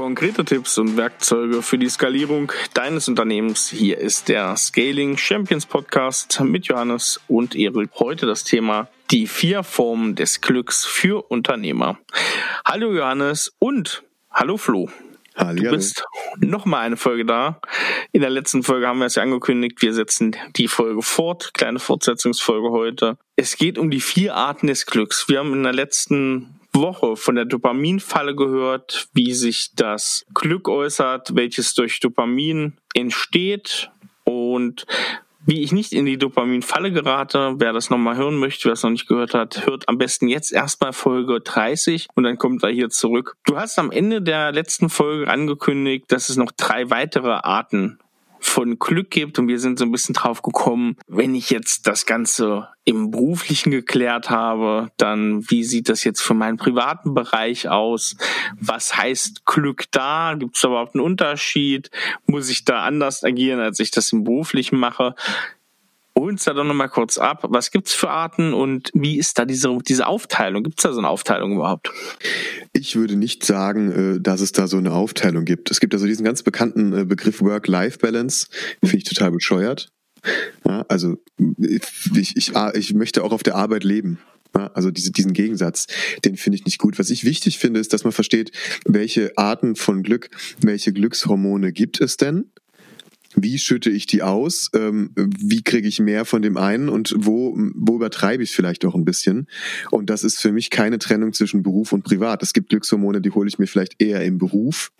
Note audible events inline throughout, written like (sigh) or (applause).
Konkrete Tipps und Werkzeuge für die Skalierung deines Unternehmens. Hier ist der Scaling Champions Podcast mit Johannes und Erik. Heute das Thema die vier Formen des Glücks für Unternehmer. Hallo Johannes und hallo Flo. Hallo. Du bist noch mal eine Folge da. In der letzten Folge haben wir es ja angekündigt, wir setzen die Folge fort. Kleine Fortsetzungsfolge heute. Es geht um die vier Arten des Glücks. Wir haben in der letzten Woche von der Dopaminfalle gehört, wie sich das Glück äußert, welches durch Dopamin entsteht und wie ich nicht in die Dopaminfalle gerate. Wer das nochmal hören möchte, wer es noch nicht gehört hat, hört am besten jetzt erstmal Folge 30 und dann kommt er hier zurück. Du hast am Ende der letzten Folge angekündigt, dass es noch drei weitere Arten von Glück gibt und wir sind so ein bisschen drauf gekommen, wenn ich jetzt das Ganze im beruflichen geklärt habe, dann wie sieht das jetzt für meinen privaten Bereich aus? Was heißt Glück da? Gibt es überhaupt einen Unterschied? Muss ich da anders agieren, als ich das im beruflichen mache? Uns da doch nochmal kurz ab. Was gibt's für Arten und wie ist da diese, diese Aufteilung? Gibt's da so eine Aufteilung überhaupt? Ich würde nicht sagen, äh, dass es da so eine Aufteilung gibt. Es gibt also diesen ganz bekannten äh, Begriff Work-Life-Balance. Finde ich total bescheuert. Ja, also ich, ich, ich möchte auch auf der Arbeit leben. Also diese, diesen Gegensatz, den finde ich nicht gut. Was ich wichtig finde, ist, dass man versteht, welche Arten von Glück, welche Glückshormone gibt es denn? Wie schütte ich die aus, ähm, wie kriege ich mehr von dem einen und wo, wo übertreibe ich vielleicht auch ein bisschen. Und das ist für mich keine Trennung zwischen Beruf und Privat. Es gibt Glückshormone, die hole ich mir vielleicht eher im Beruf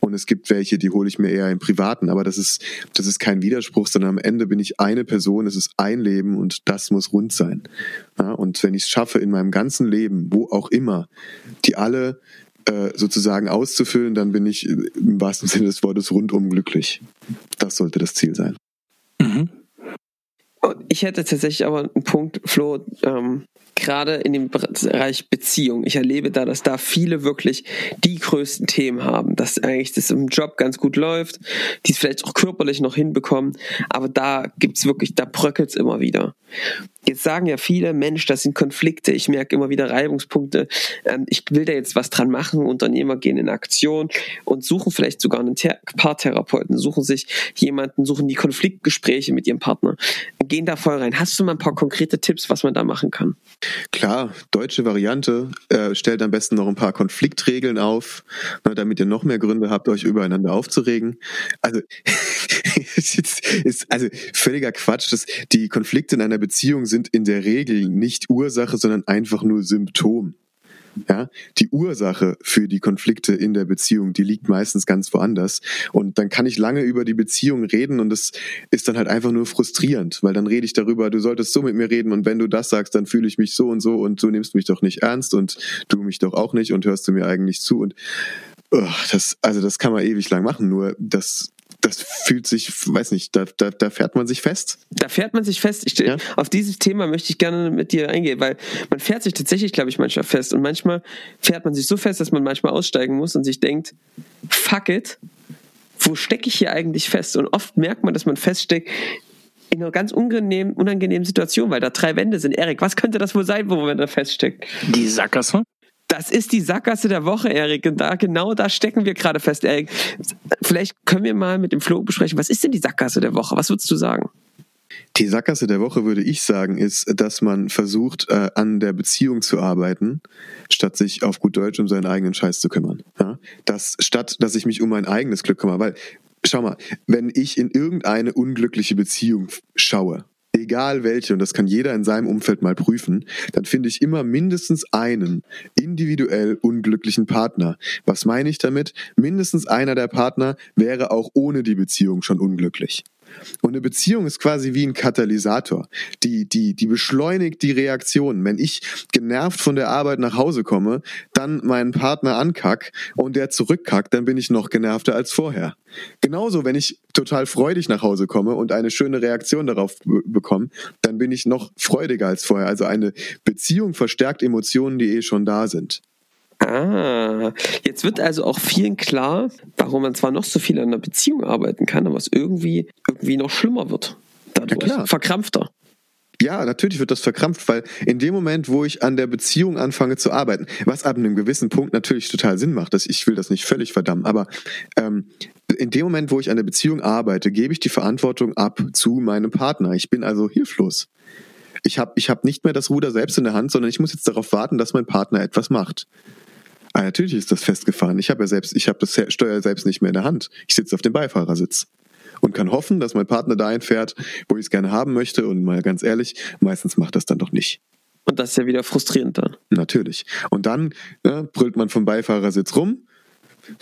und es gibt welche, die hole ich mir eher im Privaten. Aber das ist, das ist kein Widerspruch, sondern am Ende bin ich eine Person, es ist ein Leben und das muss rund sein. Ja, und wenn ich es schaffe, in meinem ganzen Leben, wo auch immer, die alle sozusagen auszufüllen, dann bin ich im wahrsten Sinne des Wortes rundum glücklich. Das sollte das Ziel sein. Mhm. Ich hätte tatsächlich aber einen Punkt, Flo, ähm, gerade in dem Bereich Beziehung. Ich erlebe da, dass da viele wirklich die größten Themen haben, dass eigentlich das im Job ganz gut läuft, die es vielleicht auch körperlich noch hinbekommen, aber da gibt's wirklich, da bröckelt's immer wieder. Jetzt sagen ja viele, Mensch, das sind Konflikte, ich merke immer wieder Reibungspunkte, ähm, ich will da jetzt was dran machen, Unternehmer gehen in Aktion und suchen vielleicht sogar einen Paartherapeuten, suchen sich jemanden, suchen die Konfliktgespräche mit ihrem Partner, gehen da voll rein. Hast du mal ein paar konkrete Tipps, was man da machen kann? Klar, deutsche Variante, äh, stellt am besten noch ein paar Konfliktregeln auf, ne, damit ihr noch mehr Gründe habt, euch übereinander aufzuregen. Also, (laughs) ist, also völliger Quatsch, dass die Konflikte in einer Beziehung sind in der Regel nicht Ursache, sondern einfach nur Symptom. Ja, die Ursache für die Konflikte in der Beziehung, die liegt meistens ganz woanders. Und dann kann ich lange über die Beziehung reden und das ist dann halt einfach nur frustrierend, weil dann rede ich darüber, du solltest so mit mir reden und wenn du das sagst, dann fühle ich mich so und so und du nimmst mich doch nicht ernst und du mich doch auch nicht und hörst du mir eigentlich zu und oh, das, also das kann man ewig lang machen, nur das das fühlt sich, weiß nicht, da, da, da fährt man sich fest. Da fährt man sich fest. Ich, ja? Auf dieses Thema möchte ich gerne mit dir eingehen, weil man fährt sich tatsächlich, glaube ich, manchmal fest. Und manchmal fährt man sich so fest, dass man manchmal aussteigen muss und sich denkt, fuck it, wo stecke ich hier eigentlich fest? Und oft merkt man, dass man feststeckt, in einer ganz unangenehmen, unangenehmen Situation, weil da drei Wände sind. Erik, was könnte das wohl sein, wo man da feststeckt? Die Sackgasse? Das ist die Sackgasse der Woche, Erik. Und da, genau da stecken wir gerade fest, Erik. Vielleicht können wir mal mit dem Flo besprechen, was ist denn die Sackgasse der Woche? Was würdest du sagen? Die Sackgasse der Woche, würde ich sagen, ist, dass man versucht, äh, an der Beziehung zu arbeiten, statt sich auf gut Deutsch um seinen eigenen Scheiß zu kümmern. Ja? Das, statt, dass ich mich um mein eigenes Glück kümmere. Weil, schau mal, wenn ich in irgendeine unglückliche Beziehung schaue, egal welche, und das kann jeder in seinem Umfeld mal prüfen, dann finde ich immer mindestens einen individuell unglücklichen Partner. Was meine ich damit? Mindestens einer der Partner wäre auch ohne die Beziehung schon unglücklich. Und eine Beziehung ist quasi wie ein Katalysator. Die, die, die beschleunigt die Reaktion. Wenn ich genervt von der Arbeit nach Hause komme, dann meinen Partner ankack und der zurückkackt, dann bin ich noch genervter als vorher. Genauso, wenn ich total freudig nach Hause komme und eine schöne Reaktion darauf bekomme, dann bin ich noch freudiger als vorher. Also eine Beziehung verstärkt Emotionen, die eh schon da sind. Ah, jetzt wird also auch vielen klar, warum man zwar noch so viel an einer Beziehung arbeiten kann, aber es irgendwie, irgendwie noch schlimmer wird. Dadurch. Ja. Verkrampfter. Ja, natürlich wird das verkrampft, weil in dem Moment, wo ich an der Beziehung anfange zu arbeiten, was ab einem gewissen Punkt natürlich total Sinn macht, dass ich will das nicht völlig verdammen, aber ähm, in dem Moment, wo ich an der Beziehung arbeite, gebe ich die Verantwortung ab zu meinem Partner. Ich bin also hilflos. Ich habe ich hab nicht mehr das Ruder selbst in der Hand, sondern ich muss jetzt darauf warten, dass mein Partner etwas macht. Ah, natürlich ist das festgefahren. Ich habe ja selbst, ich habe das Steuer selbst nicht mehr in der Hand. Ich sitze auf dem Beifahrersitz und kann hoffen, dass mein Partner dahin fährt, wo ich es gerne haben möchte. Und mal ganz ehrlich, meistens macht das dann doch nicht. Und das ist ja wieder frustrierend dann. Natürlich. Und dann ne, brüllt man vom Beifahrersitz rum. (laughs)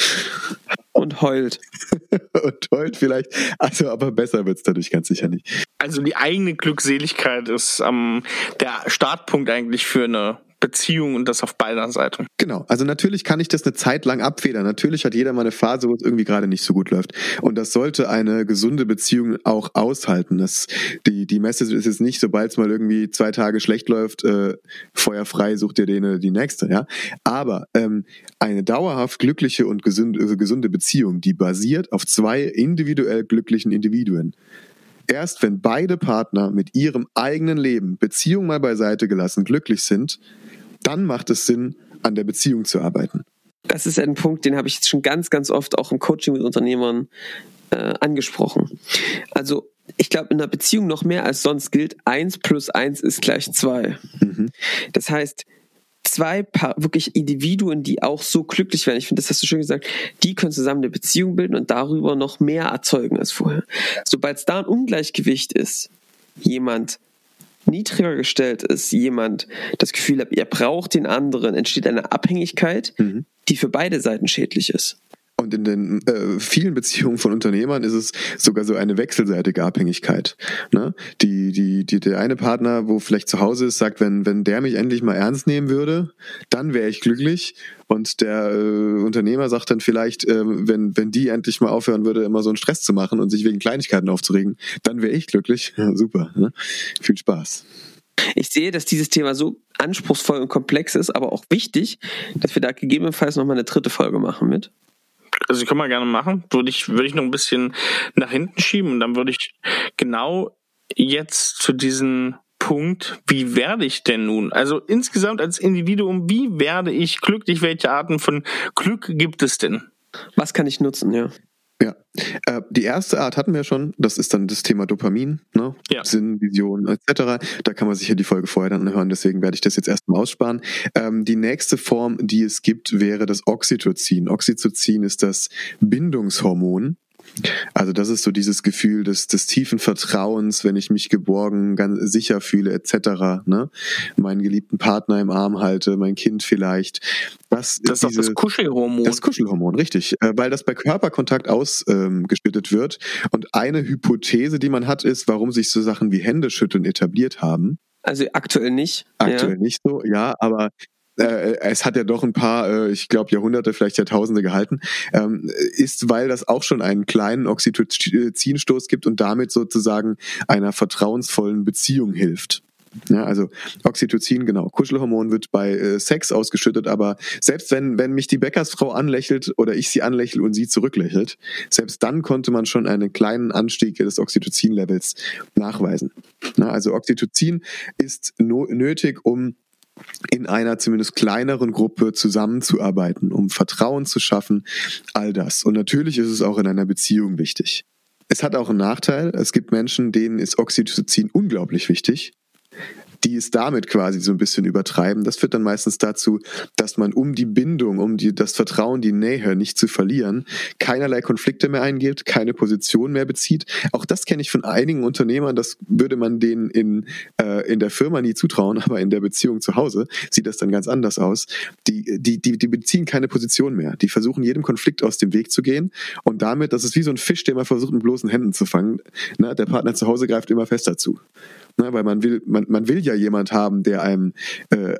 Und heult. (laughs) und heult vielleicht. Also, aber besser wird es dadurch ganz sicher nicht. Also die eigene Glückseligkeit ist ähm, der Startpunkt eigentlich für eine Beziehung und das auf beider Seiten. Genau. Also natürlich kann ich das eine Zeit lang abfedern. Natürlich hat jeder mal eine Phase, wo es irgendwie gerade nicht so gut läuft. Und das sollte eine gesunde Beziehung auch aushalten. Das, die, die Message ist jetzt nicht, sobald es mal irgendwie zwei Tage schlecht läuft, äh, feuerfrei, sucht ihr den die nächste, ja. Aber ähm, eine dauerhaft glückliche und gesunde, äh, gesunde Beziehung, die basiert auf zwei individuell glücklichen Individuen. Erst wenn beide Partner mit ihrem eigenen Leben, Beziehung mal beiseite gelassen, glücklich sind, dann macht es Sinn, an der Beziehung zu arbeiten. Das ist ein Punkt, den habe ich jetzt schon ganz, ganz oft auch im Coaching mit Unternehmern äh, angesprochen. Also ich glaube, in einer Beziehung noch mehr als sonst gilt, eins plus eins ist gleich zwei. Mhm. Das heißt, zwei Paar, wirklich Individuen, die auch so glücklich werden, ich finde, das hast du schön gesagt, die können zusammen eine Beziehung bilden und darüber noch mehr erzeugen als vorher. Sobald es da ein Ungleichgewicht ist, jemand niedriger gestellt ist, jemand das Gefühl hat, er braucht den anderen, entsteht eine Abhängigkeit, mhm. die für beide Seiten schädlich ist. Und in den äh, vielen Beziehungen von Unternehmern ist es sogar so eine wechselseitige Abhängigkeit. Ne? Die, die, die, der eine Partner, wo vielleicht zu Hause ist, sagt, wenn, wenn der mich endlich mal ernst nehmen würde, dann wäre ich glücklich. Und der äh, Unternehmer sagt dann vielleicht, äh, wenn, wenn die endlich mal aufhören würde, immer so einen Stress zu machen und sich wegen Kleinigkeiten aufzuregen, dann wäre ich glücklich. Ja, super. Ne? Viel Spaß. Ich sehe, dass dieses Thema so anspruchsvoll und komplex ist, aber auch wichtig, dass wir da gegebenenfalls nochmal eine dritte Folge machen mit. Also können wir gerne machen. Würde ich, würde ich noch ein bisschen nach hinten schieben und dann würde ich genau jetzt zu diesem Punkt, wie werde ich denn nun? Also insgesamt als Individuum, wie werde ich glücklich? Welche Arten von Glück gibt es denn? Was kann ich nutzen, ja? Ja, äh, die erste Art hatten wir schon, das ist dann das Thema Dopamin, ne? ja. Sinn, Vision etc. Da kann man sich ja die Folge vorher dann hören, deswegen werde ich das jetzt erstmal aussparen. Ähm, die nächste Form, die es gibt, wäre das Oxytocin. Oxytocin ist das Bindungshormon also das ist so dieses Gefühl des, des tiefen Vertrauens, wenn ich mich geborgen, ganz sicher fühle, etc. Ne? Meinen geliebten Partner im Arm halte, mein Kind vielleicht. Das, das ist diese, auch das Kuschelhormon. Das Kuschelhormon, richtig. Äh, weil das bei Körperkontakt ausgeschüttet ähm, wird. Und eine Hypothese, die man hat, ist, warum sich so Sachen wie Händeschütteln etabliert haben. Also aktuell nicht. Aktuell ja. nicht so, ja, aber äh, es hat ja doch ein paar, äh, ich glaube Jahrhunderte, vielleicht Jahrtausende gehalten, ähm, ist, weil das auch schon einen kleinen Oxytocinstoß gibt und damit sozusagen einer vertrauensvollen Beziehung hilft. Ja, also Oxytocin, genau. Kuschelhormon wird bei äh, Sex ausgeschüttet, aber selbst wenn, wenn mich die Bäckersfrau anlächelt oder ich sie anlächle und sie zurücklächelt, selbst dann konnte man schon einen kleinen Anstieg des Oxytocin-Levels nachweisen. Na, also Oxytocin ist no nötig, um in einer zumindest kleineren Gruppe zusammenzuarbeiten, um Vertrauen zu schaffen, all das. Und natürlich ist es auch in einer Beziehung wichtig. Es hat auch einen Nachteil. Es gibt Menschen, denen ist Oxytocin unglaublich wichtig die es damit quasi so ein bisschen übertreiben. Das führt dann meistens dazu, dass man um die Bindung, um die, das Vertrauen, die Nähe nicht zu verlieren, keinerlei Konflikte mehr eingeht, keine Position mehr bezieht. Auch das kenne ich von einigen Unternehmern, das würde man denen in, äh, in der Firma nie zutrauen, (laughs) aber in der Beziehung zu Hause sieht das dann ganz anders aus. Die, die, die, die beziehen keine Position mehr. Die versuchen jedem Konflikt aus dem Weg zu gehen und damit, das ist wie so ein Fisch, der immer versucht, mit bloßen Händen zu fangen. Na, der Partner zu Hause greift immer fester zu. Ne, weil man will, man, man will ja jemand haben, der einem äh,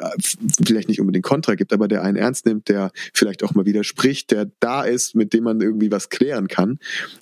vielleicht nicht unbedingt Kontra gibt, aber der einen ernst nimmt, der vielleicht auch mal widerspricht, der da ist, mit dem man irgendwie was klären kann.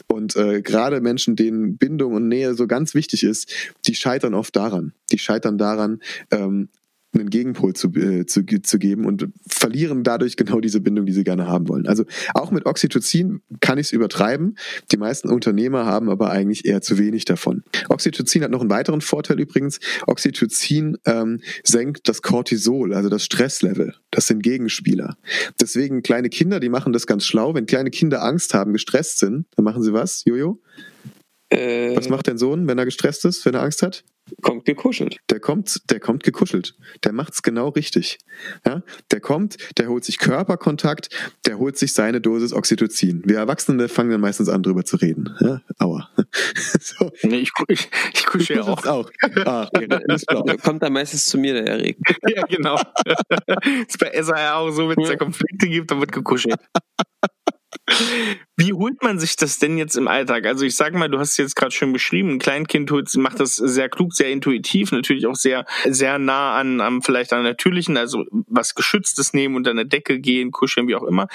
Und äh, gerade Menschen, denen Bindung und Nähe so ganz wichtig ist, die scheitern oft daran. Die scheitern daran, ähm, einen Gegenpol zu, äh, zu, zu geben und verlieren dadurch genau diese Bindung, die sie gerne haben wollen. Also auch mit Oxytocin kann ich es übertreiben. Die meisten Unternehmer haben aber eigentlich eher zu wenig davon. Oxytocin hat noch einen weiteren Vorteil übrigens. Oxytocin ähm, senkt das Cortisol, also das Stresslevel. Das sind Gegenspieler. Deswegen kleine Kinder, die machen das ganz schlau. Wenn kleine Kinder Angst haben, gestresst sind, dann machen sie was, Jojo? Äh, Was macht dein Sohn, wenn er gestresst ist, wenn er Angst hat? kommt gekuschelt. Der kommt, der kommt gekuschelt. Der macht's genau richtig. Ja, der kommt, der holt sich Körperkontakt, der holt sich seine Dosis Oxytocin. Wir Erwachsene fangen dann meistens an, drüber zu reden. Ja, aua. (laughs) so. Nee, ich, ich, ich kusche ja auch. auch. Ah, okay. Der kommt dann meistens zu mir, der Erik. (laughs) Ja, genau. (laughs) ist bei SAR auch so, wenn es da Konflikte gibt, dann wird gekuschelt. Wie holt man sich das denn jetzt im Alltag? Also ich sag mal, du hast es jetzt gerade schön beschrieben, ein Kleinkind holt, macht das sehr klug, sehr intuitiv, natürlich auch sehr, sehr nah an, an vielleicht an natürlichen, also was Geschütztes nehmen, unter eine Decke gehen, kuscheln, wie auch immer.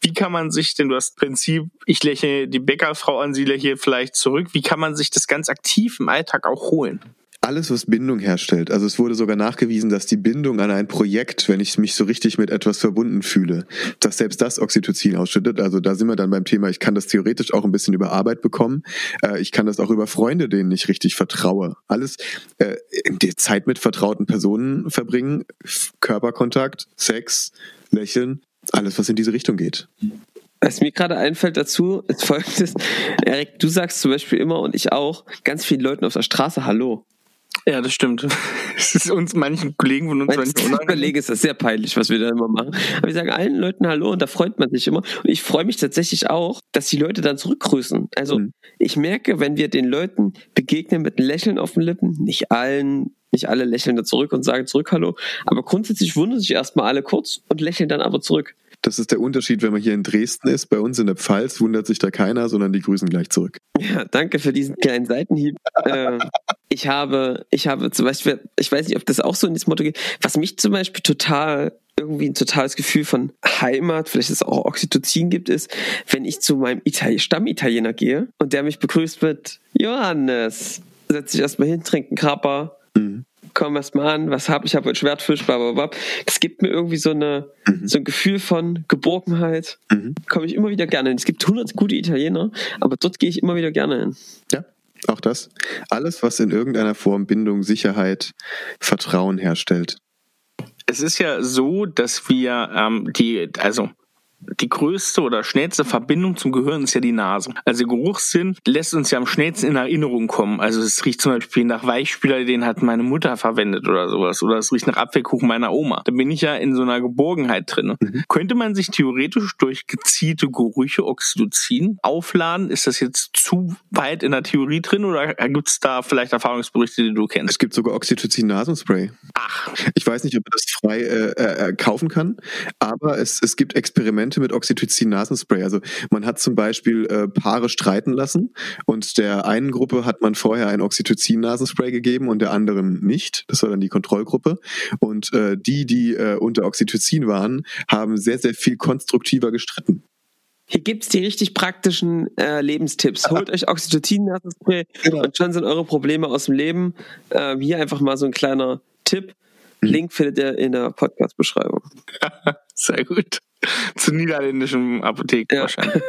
Wie kann man sich denn, du hast Prinzip, ich lächle die Bäckerfrau an, sie lächle vielleicht zurück, wie kann man sich das ganz aktiv im Alltag auch holen? Alles, was Bindung herstellt. Also es wurde sogar nachgewiesen, dass die Bindung an ein Projekt, wenn ich mich so richtig mit etwas verbunden fühle, dass selbst das Oxytocin ausschüttet. Also da sind wir dann beim Thema, ich kann das theoretisch auch ein bisschen über Arbeit bekommen. Äh, ich kann das auch über Freunde, denen ich richtig vertraue. Alles, äh, die Zeit mit vertrauten Personen verbringen, Körperkontakt, Sex, Lächeln, alles, was in diese Richtung geht. Was mir gerade einfällt dazu, ist folgendes. Erik, du sagst zum Beispiel immer und ich auch ganz vielen Leuten auf der Straße Hallo. Ja, das stimmt. (laughs) Es ist uns manchen Kollegen von uns ich unangenehm. überlege, ist das sehr peinlich, was wir da immer machen. Aber wir sagen allen Leuten Hallo und da freut man sich immer. Und ich freue mich tatsächlich auch, dass die Leute dann zurückgrüßen. Also Mhm. ich merke, wenn wir den Leuten begegnen mit einem Lächeln auf den Lippen, nicht allen, nicht alle lächeln da zurück und sagen zurück Hallo, aber grundsätzlich wundern sich erstmal alle kurz und lächeln dann aber zurück. Das ist der Unterschied, wenn man hier in Dresden ist. Bei uns in der Pfalz wundert sich da keiner, sondern die grüßen gleich zurück. Ja, danke für diesen kleinen Seitenhieb. äh, ich habe, ich habe zum Beispiel, ich weiß nicht, ob das auch so in das Motto geht, was mich zum Beispiel total irgendwie ein totales Gefühl von Heimat, vielleicht ist es auch Oxytocin gibt, ist, wenn ich zu meinem Itali Stammitaliener gehe und der mich begrüßt mit Johannes, setz dich erstmal hin, trink einen Krapper, Komm erstmal an, was hab ich, habe heute Schwertfisch, blablabla. Das gibt mir irgendwie so eine, Mhm. so ein Gefühl von Geborgenheit. Mhm. Komme ich immer wieder gerne hin. Es gibt hundert gute Italiener, aber dort gehe ich immer wieder gerne hin. Ja, auch das. Alles, was in irgendeiner Form Bindung, Sicherheit, Vertrauen herstellt. Es ist ja so, dass wir ähm, die, also die größte oder schnellste Verbindung zum Gehirn ist ja die Nase. Also Geruchssinn lässt uns ja am schnellsten in Erinnerung kommen. Also es riecht zum Beispiel nach Weichspüler, den hat meine Mutter verwendet oder sowas. Oder es riecht nach Apfelkuchen meiner Oma. Da bin ich ja in so einer Geborgenheit drin. Könnte man sich theoretisch durch gezielte Gerüche Oxytocin aufladen? Ist das jetzt zu weit in der Theorie drin oder gibt es da vielleicht Erfahrungsberichte, die du kennst? Es gibt sogar Oxytocin-Nasenspray. Ach, Ich weiß nicht, ob man das frei äh, äh, kaufen kann, aber es, es gibt Experimente mit Oxytocin-Nasenspray. Also man hat zum Beispiel äh, Paare streiten lassen und der einen Gruppe hat man vorher ein Oxytocin-Nasenspray gegeben und der anderen nicht. Das war dann die Kontrollgruppe. Und äh, die, die äh, unter Oxytocin waren, haben sehr, sehr viel konstruktiver gestritten. Hier gibt's die richtig praktischen äh, Lebenstipps. Holt (laughs) euch Oxytocin-Nasenspray Genau. und schon sind eure Probleme aus dem Leben. Ähm, hier einfach mal so ein kleiner Tipp. Mhm. Link findet ihr in der Podcast-Beschreibung. (laughs) sehr gut. (laughs) Zu niederländischen Apotheken Ja. wahrscheinlich.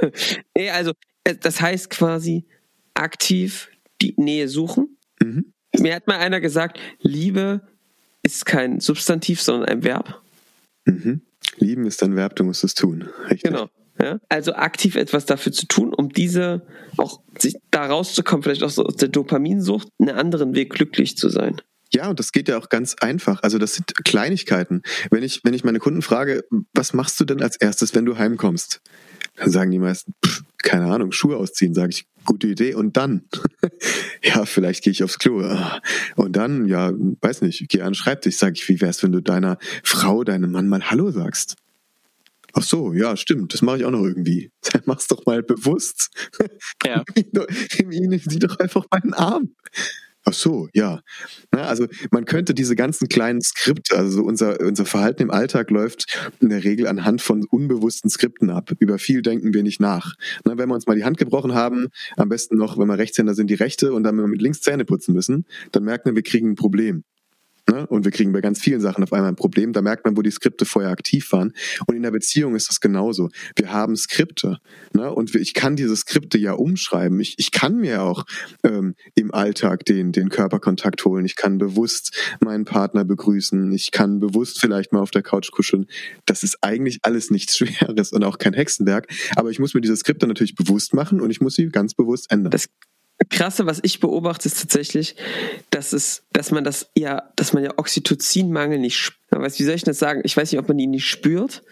(laughs) nee, also, äh, das heißt quasi aktiv die Nähe suchen. Mhm. Mir hat mal einer gesagt, Liebe ist kein Substantiv, sondern ein Verb. Mhm. Lieben ist ein Verb, du musst es tun. Richtig. Genau. Ja? Also aktiv etwas dafür zu tun, um diese auch sich da rauszukommen, vielleicht auch so aus der Dopaminsucht, einen anderen Weg glücklich zu sein. Ja, und das geht ja auch ganz einfach. Also das sind Kleinigkeiten. Wenn ich, wenn ich meine Kunden frage, was machst du denn als erstes, wenn du heimkommst? Dann sagen die meisten, pff, keine Ahnung, Schuhe ausziehen, sage ich, gute Idee. Und dann? (laughs) ja, vielleicht gehe ich aufs Klo. Ah. Und dann, ja, weiß nicht, gehe an den Schreibtisch, sage ich, wie wär's, wenn du deiner Frau, deinem Mann mal Hallo sagst? Ach so, ja, stimmt, das mache ich auch noch irgendwie. (laughs) Mach's doch mal bewusst. Ja. (laughs) Nimm ihn, sieh doch einfach meinen Arm. Ach so, ja. Na, also man könnte diese ganzen kleinen Skripte, also unser, unser Verhalten im Alltag läuft in der Regel anhand von unbewussten Skripten ab. Über viel denken wir nicht nach. Na, wenn wir uns mal die Hand gebrochen haben, am besten noch, wenn wir Rechtshänder sind, die rechte und dann wenn wir mit links Zähne putzen müssen, dann merken wir, wir kriegen ein Problem. Ne? Und wir kriegen bei ganz vielen Sachen auf einmal ein Problem. Da merkt man, wo die Skripte vorher aktiv waren. Und in der Beziehung ist das genauso. Wir haben Skripte. Ne? Und ich kann diese Skripte ja umschreiben. Ich, ich kann mir auch ähm, im Alltag den, den Körperkontakt holen. Ich kann bewusst meinen Partner begrüßen. Ich kann bewusst vielleicht mal auf der Couch kuscheln. Das ist eigentlich alles nichts (laughs) Schweres und auch kein Hexenwerk. Aber ich muss mir diese Skripte natürlich bewusst machen und ich muss sie ganz bewusst ändern. Das Krasse, was ich beobachte, ist tatsächlich, dass es, dass man das ja, dass man ja Oxytocinmangel nicht weiß, wie soll ich das sagen? Ich weiß nicht, ob man ihn nicht spürt,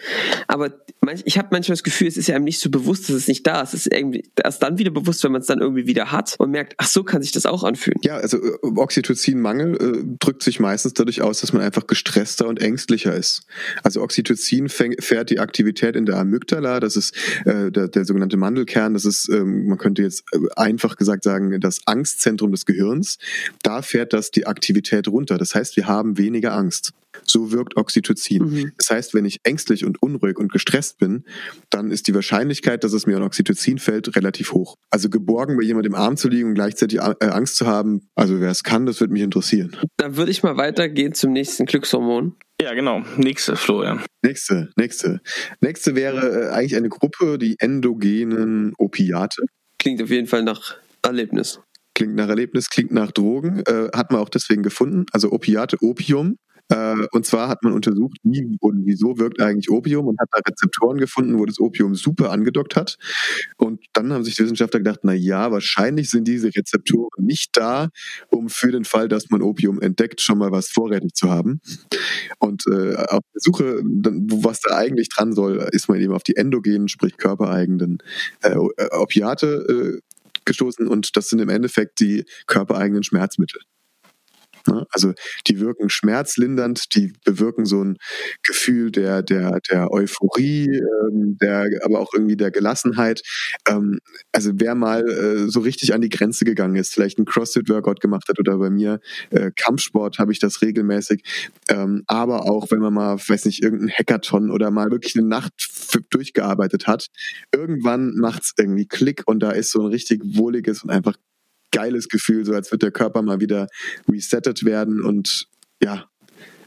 aber manch, ich habe manchmal das Gefühl, es ist ja einem nicht so bewusst, dass es nicht da ist. Es ist irgendwie erst dann wieder bewusst, wenn man es dann irgendwie wieder hat und merkt, ach so kann sich das auch anfühlen. Ja, also äh, Oxytocinmangel äh, drückt sich meistens dadurch aus, dass man einfach gestresster und ängstlicher ist. Also Oxytocin fährt die Aktivität in der Amygdala, das ist äh, der, der sogenannte Mandelkern, das ist, ähm, man könnte jetzt äh, einfach gesagt sagen, das Angstzentrum des Gehirns. Da fährt das die Aktivität runter. Das heißt, wir haben weniger Angst. So wirkt Oxytocin. Mhm. Das heißt, wenn ich ängstlich und unruhig und gestresst bin, dann ist die Wahrscheinlichkeit, dass es mir an Oxytocin fällt, relativ hoch. Also geborgen bei jemandem im Arm zu liegen und gleichzeitig äh, Angst zu haben, also wer es kann, das wird mich interessieren. Dann würde ich mal weitergehen zum nächsten Glückshormon. Ja, genau. Nächste, Florian. Nächste, nächste. Nächste wäre äh, eigentlich eine Gruppe, die endogenen Opiate. Klingt auf jeden Fall nach Erlebnis. Klingt nach Erlebnis, klingt nach Drogen. Äh, hat man auch deswegen gefunden. Also Opiate, Opium und zwar hat man untersucht, wie und wieso wirkt eigentlich Opium und hat da Rezeptoren gefunden, wo das Opium super angedockt hat. Und dann haben sich die Wissenschaftler gedacht, na ja, wahrscheinlich sind diese Rezeptoren nicht da, um für den Fall, dass man Opium entdeckt, schon mal was vorrätig zu haben. Und äh, auf der Suche, was da eigentlich dran soll, ist man eben auf die endogenen, sprich körpereigenen äh, Opiate äh, gestoßen und das sind im Endeffekt die körpereigenen Schmerzmittel. Ne? Also die wirken schmerzlindernd, die bewirken so ein Gefühl der, der, der Euphorie, ähm, der, aber auch irgendwie der Gelassenheit. Ähm, also wer mal äh, so richtig an die Grenze gegangen ist, vielleicht ein CrossFit-Workout gemacht hat oder bei mir äh, Kampfsport habe ich das regelmäßig. Ähm, aber auch wenn man mal, weiß nicht, irgendein Hackathon oder mal wirklich eine Nacht durchgearbeitet hat, irgendwann macht es irgendwie Klick und da ist so ein richtig wohliges und einfach geiles Gefühl, so als wird der Körper mal wieder resettet werden und ja,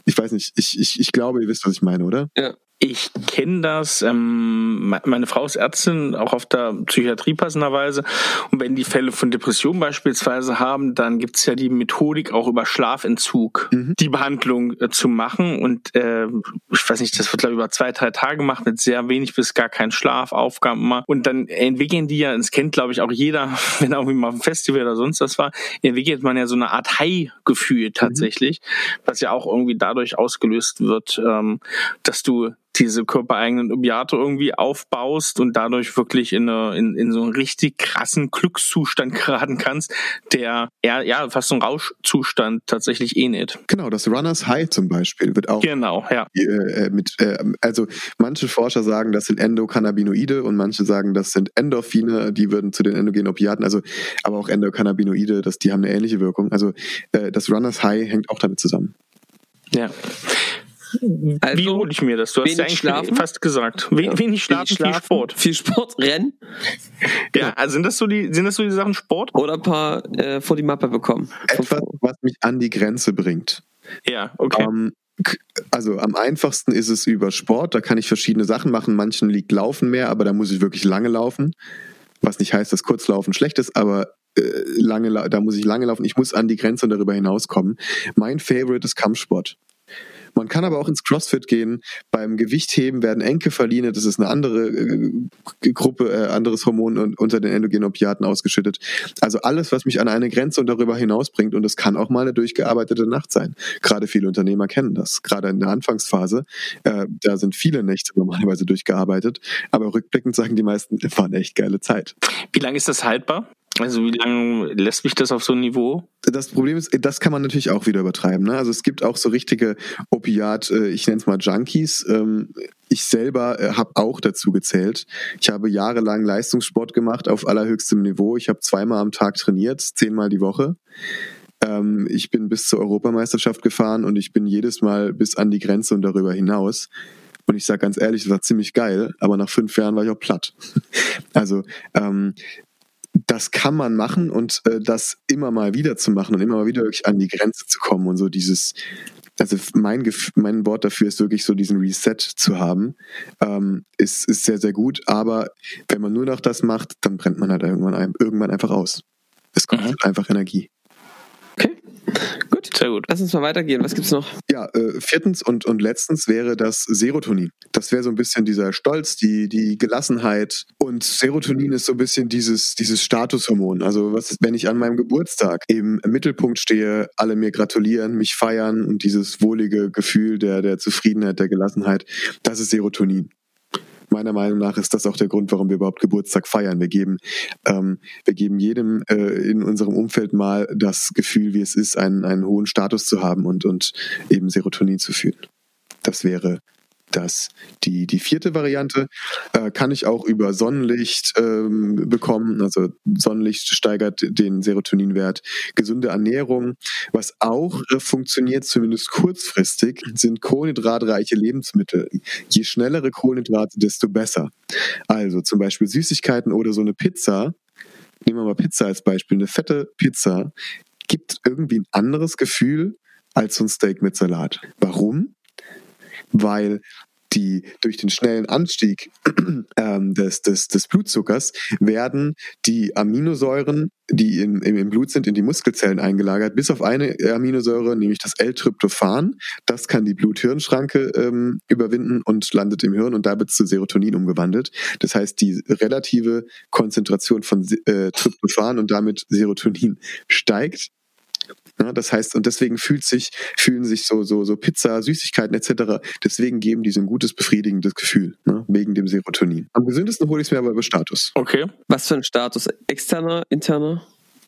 ich weiß nicht, ich, ich, ich glaube, ihr wisst, was ich meine, oder? Ja. Ich kenne das. Ähm, meine Frau ist Ärztin, auch auf der Psychiatrie passenderweise. Und wenn die Fälle von Depression beispielsweise haben, dann gibt's ja die Methodik auch über Schlafentzug, mhm. die Behandlung äh, zu machen. Und äh, ich weiß nicht, das wird glaube ich über zwei, drei Tage gemacht mit sehr wenig bis gar keinen Schlaf, Aufgaben mal. Und dann entwickeln die ja, das kennt glaube ich auch jeder, (laughs) wenn er irgendwie mal auf einem Festival oder sonst was war, entwickelt man ja so eine Art High-Gefühl mhm. tatsächlich, mhm. was ja auch irgendwie dadurch ausgelöst wird, ähm, dass du diese körpereigenen Opiate irgendwie aufbaust und dadurch wirklich in, eine, in, in so einen richtig krassen Glückszustand (laughs) geraten kannst, der eher, ja, fast so ein Rauschzustand tatsächlich ähnelt. Genau, das Runners High zum Beispiel wird auch genau, ja. Äh, mit, äh, also manche Forscher sagen, das sind Endokannabinoide und manche sagen, das sind Endorphine, die würden zu den endogenen Opiaten, also aber auch Endokannabinoide, das, die haben eine ähnliche Wirkung. Also äh, das Runners High hängt auch damit zusammen. Ja. Also, Wie hole ich mir das? Du hast ja eigentlich schlafen. fast gesagt. We ja. Wenig schlafen, wenig schlafen, viel Sport. Viel Sport, Rennen. Ja, also sind das so die, sind das so die Sachen Sport? Oder ein paar äh, vor die Mappe bekommen. Etwas, was mich an die Grenze bringt. Ja, okay. Um, ähm, also am einfachsten ist es über Sport. Da kann ich verschiedene Sachen machen. Manchen liegt Laufen mehr, aber da muss ich wirklich lange laufen. Was nicht heißt, dass Kurzlaufen schlecht ist, aber äh, lange, da muss ich lange laufen. Ich muss an die Grenze und darüber hinauskommen. Mein Favorite ist Kampfsport. Man kann aber auch ins CrossFit gehen. Beim Gewichtheben werden Enkephaline, das ist eine andere äh, Gruppe, äh, anderes Hormon unter den endogenen Opiaten ausgeschüttet. Also alles, was mich an eine Grenze und darüber hinaus bringt. Und das kann auch mal eine durchgearbeitete Nacht sein. Gerade viele Unternehmer kennen das. Gerade in der Anfangsphase, äh, da sind viele Nächte normalerweise durchgearbeitet. Aber rückblickend sagen die meisten, war eine echt geile Zeit. Wie lange ist das haltbar? Also wie lange lässt mich das auf so ein Niveau? Das Problem ist, das kann man natürlich auch wieder übertreiben. Ne? Also es gibt auch so richtige Opiat, äh, ich nenne es mal Junkies. Ähm, ich selber äh, habe auch dazu gezählt. Ich habe jahrelang Leistungssport gemacht auf allerhöchstem Niveau. Ich habe zweimal am Tag trainiert, zehnmal die Woche. Ähm, ich bin bis zur Europameisterschaft gefahren und ich bin jedes Mal bis an die Grenze und darüber hinaus. Und ich sage ganz ehrlich, das war ziemlich geil, aber nach fünf Jahren war ich auch platt. (laughs) Also ähm, das kann man machen und äh, das immer mal wieder zu machen und immer mal wieder wirklich an die Grenze zu kommen und so dieses also mein, mein Wort dafür ist wirklich so diesen Reset zu haben, ähm, ist, ist sehr, sehr gut. Aber wenn man nur noch das macht, dann brennt man halt irgendwann, irgendwann einfach aus. Es kostet mhm. einfach Energie. Okay. Sehr gut. Lass uns mal weitergehen. Was gibt's noch? Ja, äh, viertens und, und letztens wäre das Serotonin. Das wäre so ein bisschen dieser Stolz, die, die Gelassenheit. Und Serotonin ist so ein bisschen dieses, dieses Statushormon. Also was ist, wenn ich an meinem Geburtstag im Mittelpunkt stehe, alle mir gratulieren, mich feiern und dieses wohlige Gefühl der, der Zufriedenheit, der Gelassenheit, das ist Serotonin meiner Meinung nach ist das auch der Grund, warum wir überhaupt Geburtstag feiern. Wir geben, ähm, wir geben jedem äh, in unserem Umfeld mal das Gefühl, wie es ist, einen, einen hohen Status zu haben und, und eben Serotonin zu fühlen. Das wäre das. Die, die vierte Variante äh, kann ich auch über Sonnenlicht ähm, bekommen. Also Sonnenlicht steigert den Serotoninwert. Gesunde Ernährung, was auch äh, funktioniert, zumindest kurzfristig, sind kohlenhydratreiche Lebensmittel. Je schnellere Kohlenhydrate, desto besser. Also zum Beispiel Süßigkeiten oder so eine Pizza. Nehmen wir mal Pizza als Beispiel. Eine fette Pizza gibt irgendwie ein anderes Gefühl als so ein Steak mit Salat. Warum? Weil die durch den schnellen Anstieg (clears throat) ähm, des, des, des Blutzuckers werden die Aminosäuren, die in, im, im Blut sind, in die Muskelzellen eingelagert, bis auf eine Aminosäure, nämlich das L-Tryptophan. Das kann die Blut-Hirn-Schranke ähm, überwinden und landet im Hirn und da wird es zu Serotonin umgewandelt. Das heißt, die relative Konzentration von äh, Tryptophan und damit Serotonin steigt das heißt, und deswegen fühlt sich, fühlen sich so, so, so Pizza, Süßigkeiten etc. Deswegen geben die so ein gutes, befriedigendes Gefühl, ne, wegen dem Serotonin. Am gesündesten hole ich es mir aber über Status. Okay. Was für ein Status? Externer, interner?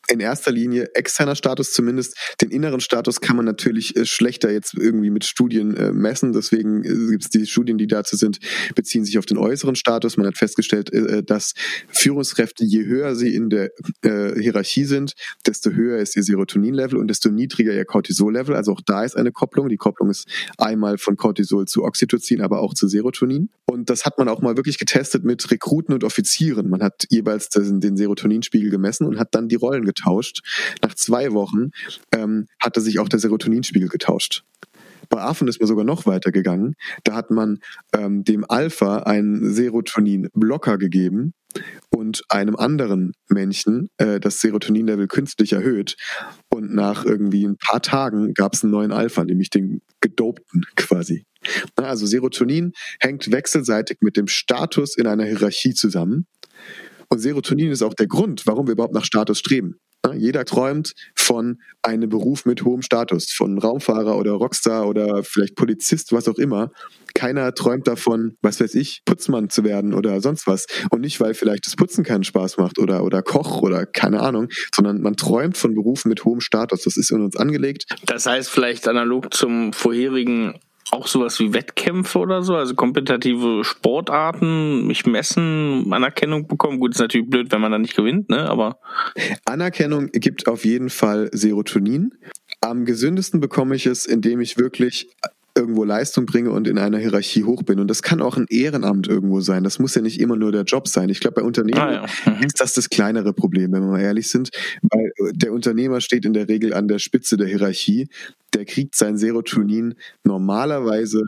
In erster Linie externer Status zumindest. Den inneren Status kann man natürlich äh, schlechter jetzt irgendwie mit Studien äh, messen. Deswegen äh, gibt es die Studien, die dazu sind, beziehen sich auf den äußeren Status. Man hat festgestellt, dass Führungskräfte, je höher sie in der Hierarchie sind, desto höher ist ihr Serotonin-Level und desto niedriger ihr Cortisol-Level. Also auch da ist eine Kopplung. Die Kopplung ist einmal von Cortisol zu Oxytocin, aber auch zu Serotonin. Und das hat man auch mal wirklich getestet mit Rekruten und Offizieren. Man hat jeweils den Serotoninspiegel gemessen und hat dann die Rollen getauscht. Nach zwei Wochen ähm, hatte sich auch der Serotoninspiegel getauscht. Bei Affen ist man sogar noch weiter gegangen. Da hat man ähm, dem Alpha einen Serotonin-Blocker gegeben und einem anderen Männchen äh, das Serotoninlevel künstlich erhöht. Und nach irgendwie ein paar Tagen gab es einen neuen Alpha, nämlich den gedopten quasi. Also Serotonin hängt wechselseitig mit dem Status in einer Hierarchie zusammen. Und Serotonin ist auch der Grund, warum wir überhaupt nach Status streben. Jeder träumt von einem Beruf mit hohem Status, von Raumfahrer oder Rockstar oder vielleicht Polizist, was auch immer. Keiner träumt davon, was weiß ich, Putzmann zu werden oder sonst was. Und nicht, weil vielleicht das Putzen keinen Spaß macht oder, oder Koch oder keine Ahnung, sondern man träumt von Berufen mit hohem Status. Das ist in uns angelegt. Das heißt vielleicht analog zum vorherigen auch sowas wie Wettkämpfe oder so, also kompetitive Sportarten, mich messen, Anerkennung bekommen. Gut, ist natürlich blöd, wenn man da nicht gewinnt, ne? Aber Anerkennung gibt auf jeden Fall Serotonin. Am gesündesten bekomme ich es, indem ich wirklich irgendwo Leistung bringe und in einer Hierarchie hoch bin. Und das kann auch ein Ehrenamt irgendwo sein. Das muss ja nicht immer nur der Job sein. Ich glaube, bei Unternehmen ah, ja. mhm. ist das das kleinere Problem, wenn wir mal ehrlich sind, weil der Unternehmer steht in der Regel an der Spitze der Hierarchie. Der kriegt sein Serotonin normalerweise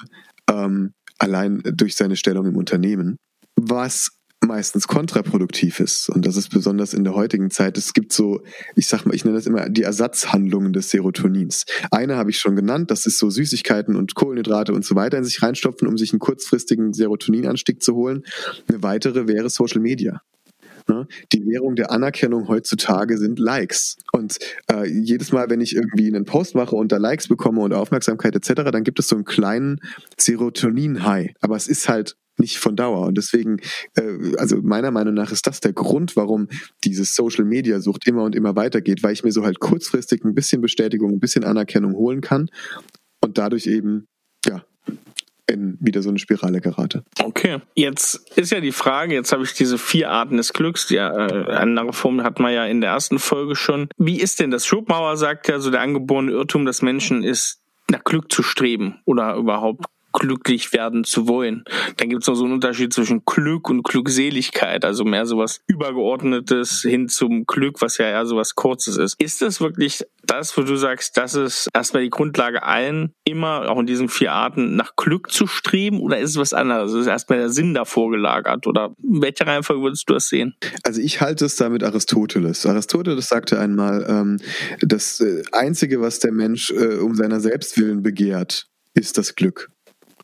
ähm, allein durch seine Stellung im Unternehmen. Was meistens kontraproduktiv ist. Und das ist besonders in der heutigen Zeit. Es gibt so, ich sag mal, ich nenne das immer die Ersatzhandlungen des Serotonins. Eine habe ich schon genannt, das ist so Süßigkeiten und Kohlenhydrate und so weiter in sich reinstopfen, um sich einen kurzfristigen Serotoninanstieg zu holen. Eine weitere wäre Social Media. Ne? Die Währung der Anerkennung heutzutage sind Likes. Und äh, jedes Mal, wenn ich irgendwie einen Post mache und da Likes bekomme und Aufmerksamkeit etc., dann gibt es so einen kleinen Serotonin-High. Aber es ist halt nicht von Dauer. Und deswegen, äh, also meiner Meinung nach ist das der Grund, warum diese Social-Media-Sucht immer und immer weitergeht, weil ich mir so halt kurzfristig ein bisschen Bestätigung, ein bisschen Anerkennung holen kann und dadurch eben, ja, in wieder so eine Spirale gerate. Okay, jetzt ist ja die Frage, jetzt habe ich diese vier Arten des Glücks, die äh, andere Form hat man ja in der ersten Folge schon. Wie ist denn das? Schopenhauer sagt ja, so der angeborene Irrtum des Menschen ist, nach Glück zu streben oder überhaupt glücklich werden zu wollen. Dann gibt es noch so einen Unterschied zwischen Glück und Glückseligkeit, also mehr sowas Übergeordnetes hin zum Glück, was ja eher sowas Kurzes ist. Ist das wirklich das, wo du sagst, das ist erstmal die Grundlage allen, immer auch in diesen vier Arten nach Glück zu streben oder ist es was anderes? Ist erstmal der Sinn davor gelagert oder in welcher Reihenfolge würdest du das sehen? Also ich halte es da mit Aristoteles. Aristoteles sagte einmal, ähm, das äh, Einzige, was der Mensch äh, um seiner selbst willen begehrt, ist das Glück.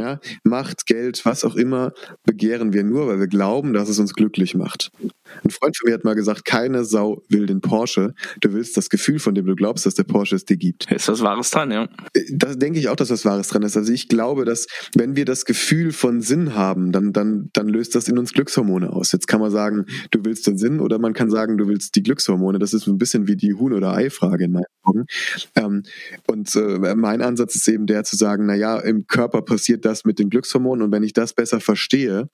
Ja, Macht, Geld, was auch immer, begehren wir nur, weil wir glauben, dass es uns glücklich macht. Ein Freund von mir hat mal gesagt, keine Sau will den Porsche. Du willst das Gefühl, von dem du glaubst, dass der Porsche es dir gibt. Ist was Wahres dran, ja? Das denke ich auch, dass was Wahres dran ist. Also ich glaube, dass wenn wir das Gefühl von Sinn haben, dann, dann, dann löst das in uns Glückshormone aus. Jetzt kann man sagen, du willst den Sinn oder man kann sagen, du willst die Glückshormone. Das ist ein bisschen wie die Huhn- oder Ei-Frage in meinen Augen. Ähm, und äh, mein Ansatz ist eben der zu sagen, na ja, im Körper passiert das mit den Glückshormonen und wenn ich das besser verstehe,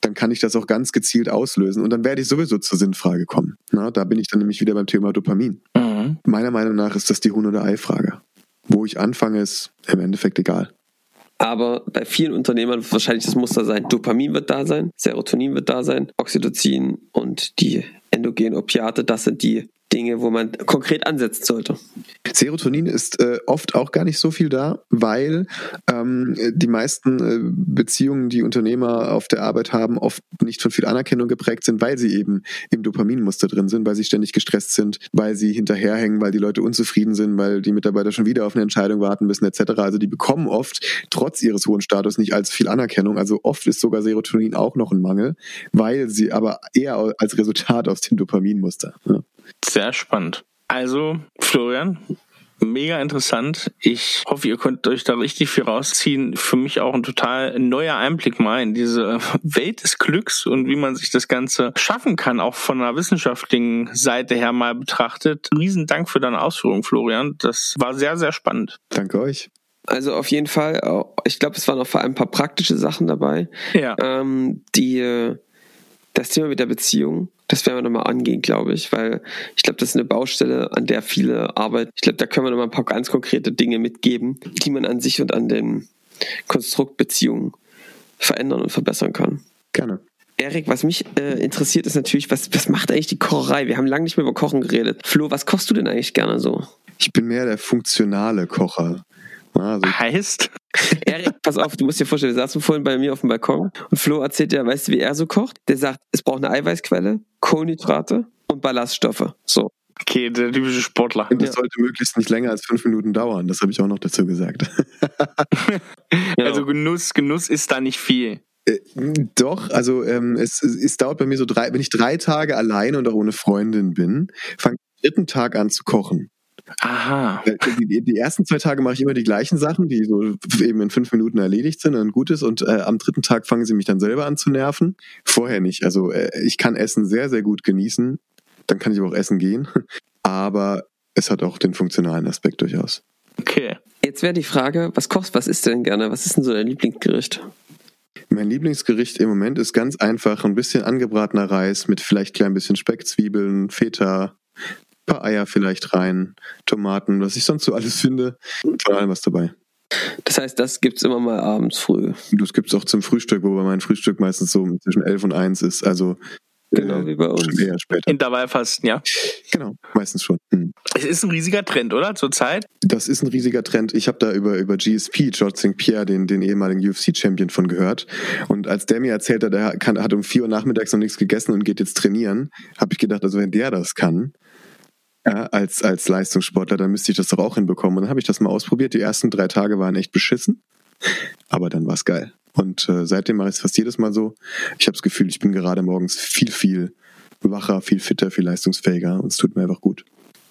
dann kann ich das auch ganz gezielt auslösen und dann werde ich sowieso zur Sinnfrage kommen. Na, da bin ich dann nämlich wieder beim Thema Dopamin. Mhm. Meiner Meinung nach ist das die Huhn- oder Ei-Frage. Wo ich anfange, ist im Endeffekt egal. Aber bei vielen Unternehmern wird wahrscheinlich das Muster sein, Dopamin wird da sein, Serotonin wird da sein, Oxytocin und die endogenen Opiate, das sind die Dinge, wo man konkret ansetzen sollte. Serotonin ist äh, oft auch gar nicht so viel da, weil ähm, die meisten äh, Beziehungen, die Unternehmer auf der Arbeit haben, oft nicht von viel Anerkennung geprägt sind, weil sie eben im Dopaminmuster drin sind, weil sie ständig gestresst sind, weil sie hinterherhängen, weil die Leute unzufrieden sind, weil die Mitarbeiter schon wieder auf eine Entscheidung warten müssen, etc. Also die bekommen oft trotz ihres hohen Status nicht allzu viel Anerkennung. Also oft ist sogar Serotonin auch noch ein Mangel, weil sie aber eher als Resultat aus dem Dopaminmuster. Ja. Sehr spannend. Also, Florian, mega interessant. Ich hoffe, ihr könnt euch da richtig viel rausziehen. Für mich auch ein total neuer Einblick mal in diese Welt des Glücks und wie man sich das Ganze schaffen kann, auch von einer wissenschaftlichen Seite her mal betrachtet. Riesen Dank für deine Ausführungen, Florian. Das war sehr, sehr spannend. Danke euch. Also auf jeden Fall, ich glaube, es waren auch vor allem ein paar praktische Sachen dabei. Ja. Ähm, die das Thema mit der Beziehung, das werden wir nochmal angehen, glaube ich, weil ich glaube, das ist eine Baustelle, an der viele arbeiten. Ich glaube, da können wir nochmal ein paar ganz konkrete Dinge mitgeben, die man an sich und an dem Konstrukt Beziehungen verändern und verbessern kann. Gerne. Erik, was mich äh, interessiert, ist natürlich, was, was macht eigentlich die Kocherei? Wir haben lange nicht mehr über Kochen geredet. Flo, was kochst du denn eigentlich gerne so? Ich bin mehr der funktionale Kocher. Also heißt? (laughs) Erik, pass auf, du musst dir vorstellen, wir saßen vorhin bei mir auf dem Balkon und Flo erzählt ja, weißt du, wie er so kocht? Der sagt, es braucht eine Eiweißquelle, Kohlenhydrate und Ballaststoffe. So. Okay, der typische Sportler. Und das ja. sollte möglichst nicht länger als fünf Minuten dauern. Das habe ich auch noch dazu gesagt. (laughs) genau. Also Genuss, Genuss ist da nicht viel. Äh, doch, also ähm, es, es dauert bei mir so drei, wenn ich drei Tage alleine und auch ohne Freundin bin, fange ich am dritten Tag an zu kochen. Aha. Die, die, ersten zwei Tage mache ich immer die gleichen Sachen, die so eben in fünf Minuten erledigt sind und gut ist. Und äh, am dritten Tag fangen sie mich dann selber an zu nerven. Vorher nicht. Also äh, ich kann Essen sehr, sehr gut genießen. Dann kann ich aber auch essen gehen. Aber es hat auch den funktionalen Aspekt durchaus. Okay. Jetzt wäre die Frage, was kochst, was isst du denn gerne? Was ist denn so dein Lieblingsgericht? Mein Lieblingsgericht im Moment ist ganz einfach ein bisschen angebratener Reis mit vielleicht klein bisschen Speck, Zwiebeln, Feta, paar Eier vielleicht rein, Tomaten, was ich sonst so alles finde. Von allem was dabei. Das heißt, das gibt es immer mal abends früh. Das gibt es auch zum Frühstück, wobei mein Frühstück meistens so zwischen 11 und 1 ist. Also Genau, äh, wie bei uns. Eher später. Intervallfasten, ja. Genau, meistens schon. Hm. Es ist ein riesiger Trend, oder? Zurzeit? Das ist ein riesiger Trend. Ich habe da über, über GSP, George St. Pierre, den, den ehemaligen UFC-Champion von gehört. Und als der mir erzählt hat, er kann, hat um 4 Uhr nachmittags noch nichts gegessen und geht jetzt trainieren, habe ich gedacht, also wenn der das kann, ja, als, als Leistungssportler, dann müsste ich das doch auch hinbekommen. Und dann habe ich das mal ausprobiert. Die ersten drei Tage waren echt beschissen, aber dann war es geil. Und äh, seitdem mache ich es fast jedes Mal so. Ich habe das Gefühl, ich bin gerade morgens viel, viel wacher, viel fitter, viel leistungsfähiger und es tut mir einfach gut.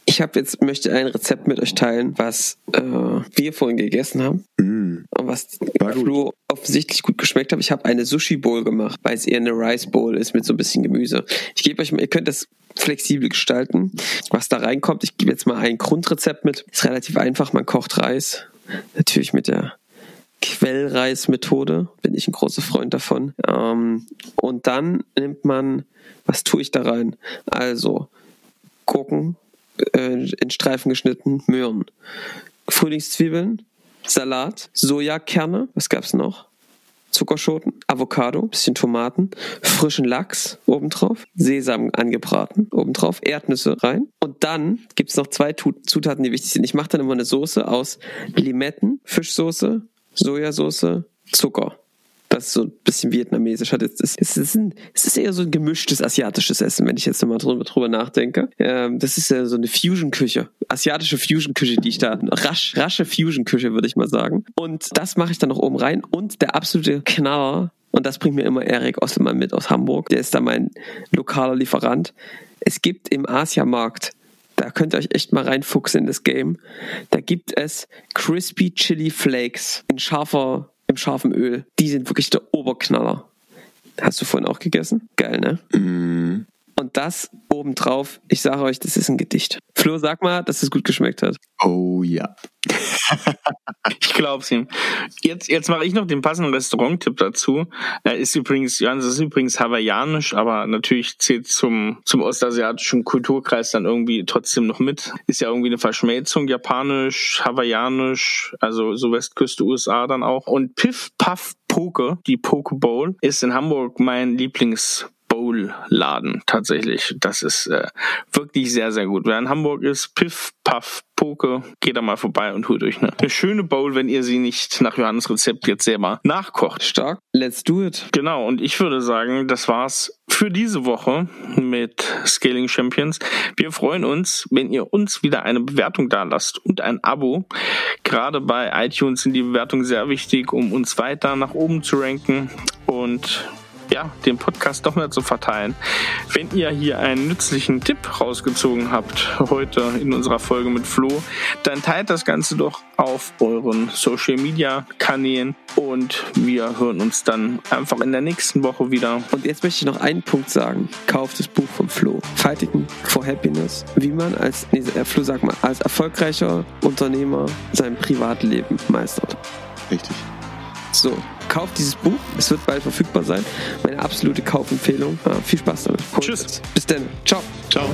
Ich habe jetzt möchte ein Rezept mit euch teilen, was äh, wir vorhin gegessen haben mm. und was Flo offensichtlich gut geschmeckt hat. Ich habe eine Sushi Bowl gemacht, weil es eher eine Rice Bowl ist mit so ein bisschen Gemüse. Ich gebe euch mal, ihr könnt das flexibel gestalten, was da reinkommt. Ich gebe jetzt mal ein Grundrezept mit. Ist relativ einfach. Man kocht Reis, natürlich mit der Quellreismethode, bin ich ein großer Freund davon. Ähm, und dann nimmt man, was tue ich da rein? Also Gurken, äh, in Streifen geschnitten, Möhren, Frühlingszwiebeln, Salat, Sojakerne, was gab's noch? Zuckerschoten, Avocado, bisschen Tomaten, frischen Lachs obendrauf, Sesam angebraten obendrauf, Erdnüsse rein. Und dann gibt's noch zwei Zutaten, die wichtig sind. Ich mache dann immer eine Soße aus Limetten, Fischsoße, Sojasauce, Zucker. Das ist so ein bisschen vietnamesisch. Es ist, es ist, ein, es ist eher so ein gemischtes asiatisches Essen, wenn ich jetzt nochmal drüber, drüber nachdenke. Ähm, das ist ja so eine Fusion-Küche. Asiatische Fusion-Küche, die ich da, rasch, rasche Fusion-Küche, würde ich mal sagen. Und das mache ich dann noch oben rein. Und der absolute Knaller, und das bringt mir immer Erik Osselmann mit aus Hamburg, der ist da mein lokaler Lieferant. Es gibt im Asiamarkt da könnt ihr euch echt mal reinfuchsen in das Game. Da gibt es Crispy Chili Flakes in scharfer im scharfen Öl. Die sind wirklich der Oberknaller. Hast du vorhin auch gegessen? Geil, ne? Mm. Und das obendrauf, ich sage euch, das ist ein Gedicht. Flo, sag mal, dass es gut geschmeckt hat. Oh ja. (laughs) ich glaub's ihm. Jetzt, jetzt mache ich noch den passenden Restaurant-Tipp dazu. Er ist übrigens, ja, das ist übrigens hawaiianisch, aber natürlich zählt zum, zum ostasiatischen Kulturkreis dann irgendwie trotzdem noch mit. Ist ja irgendwie eine Verschmelzung, japanisch, hawaiianisch, also so Westküste USA dann auch. Und Piff Puff Poke, die Poke Bowl, ist in Hamburg mein Lieblings Bowl-Laden tatsächlich. Das ist äh, wirklich sehr, sehr gut. Wer in Hamburg ist, Piff, Puff, Poke, geht da mal vorbei und holt euch eine, eine schöne Bowl, wenn ihr sie nicht nach Johannes Rezept jetzt selber nachkocht. Stark. Let's do it. Genau, und ich würde sagen, das war's für diese Woche mit Scaling Champions. Wir freuen uns, wenn ihr uns wieder eine Bewertung da lasst und ein Abo. Gerade bei iTunes sind die Bewertungen sehr wichtig, um uns weiter nach oben zu ranken. Und ja, den Podcast doch mehr zu verteilen. Wenn ihr hier einen nützlichen Tipp rausgezogen habt, heute in unserer Folge mit Flo, dann teilt das Ganze doch auf euren Social Media Kanälen und wir hören uns dann einfach in der nächsten Woche wieder. Und jetzt möchte ich noch einen Punkt sagen. Kauft das Buch von Flo. Fighting for Happiness. Wie man als, nee, äh, Flo sag mal, als erfolgreicher Unternehmer sein Privatleben meistert. Richtig. So, kauft dieses Buch. Es wird bald verfügbar sein. Meine absolute Kaufempfehlung. Ja, viel Spaß damit. Tschüss. Bis dann. Ciao. Ciao.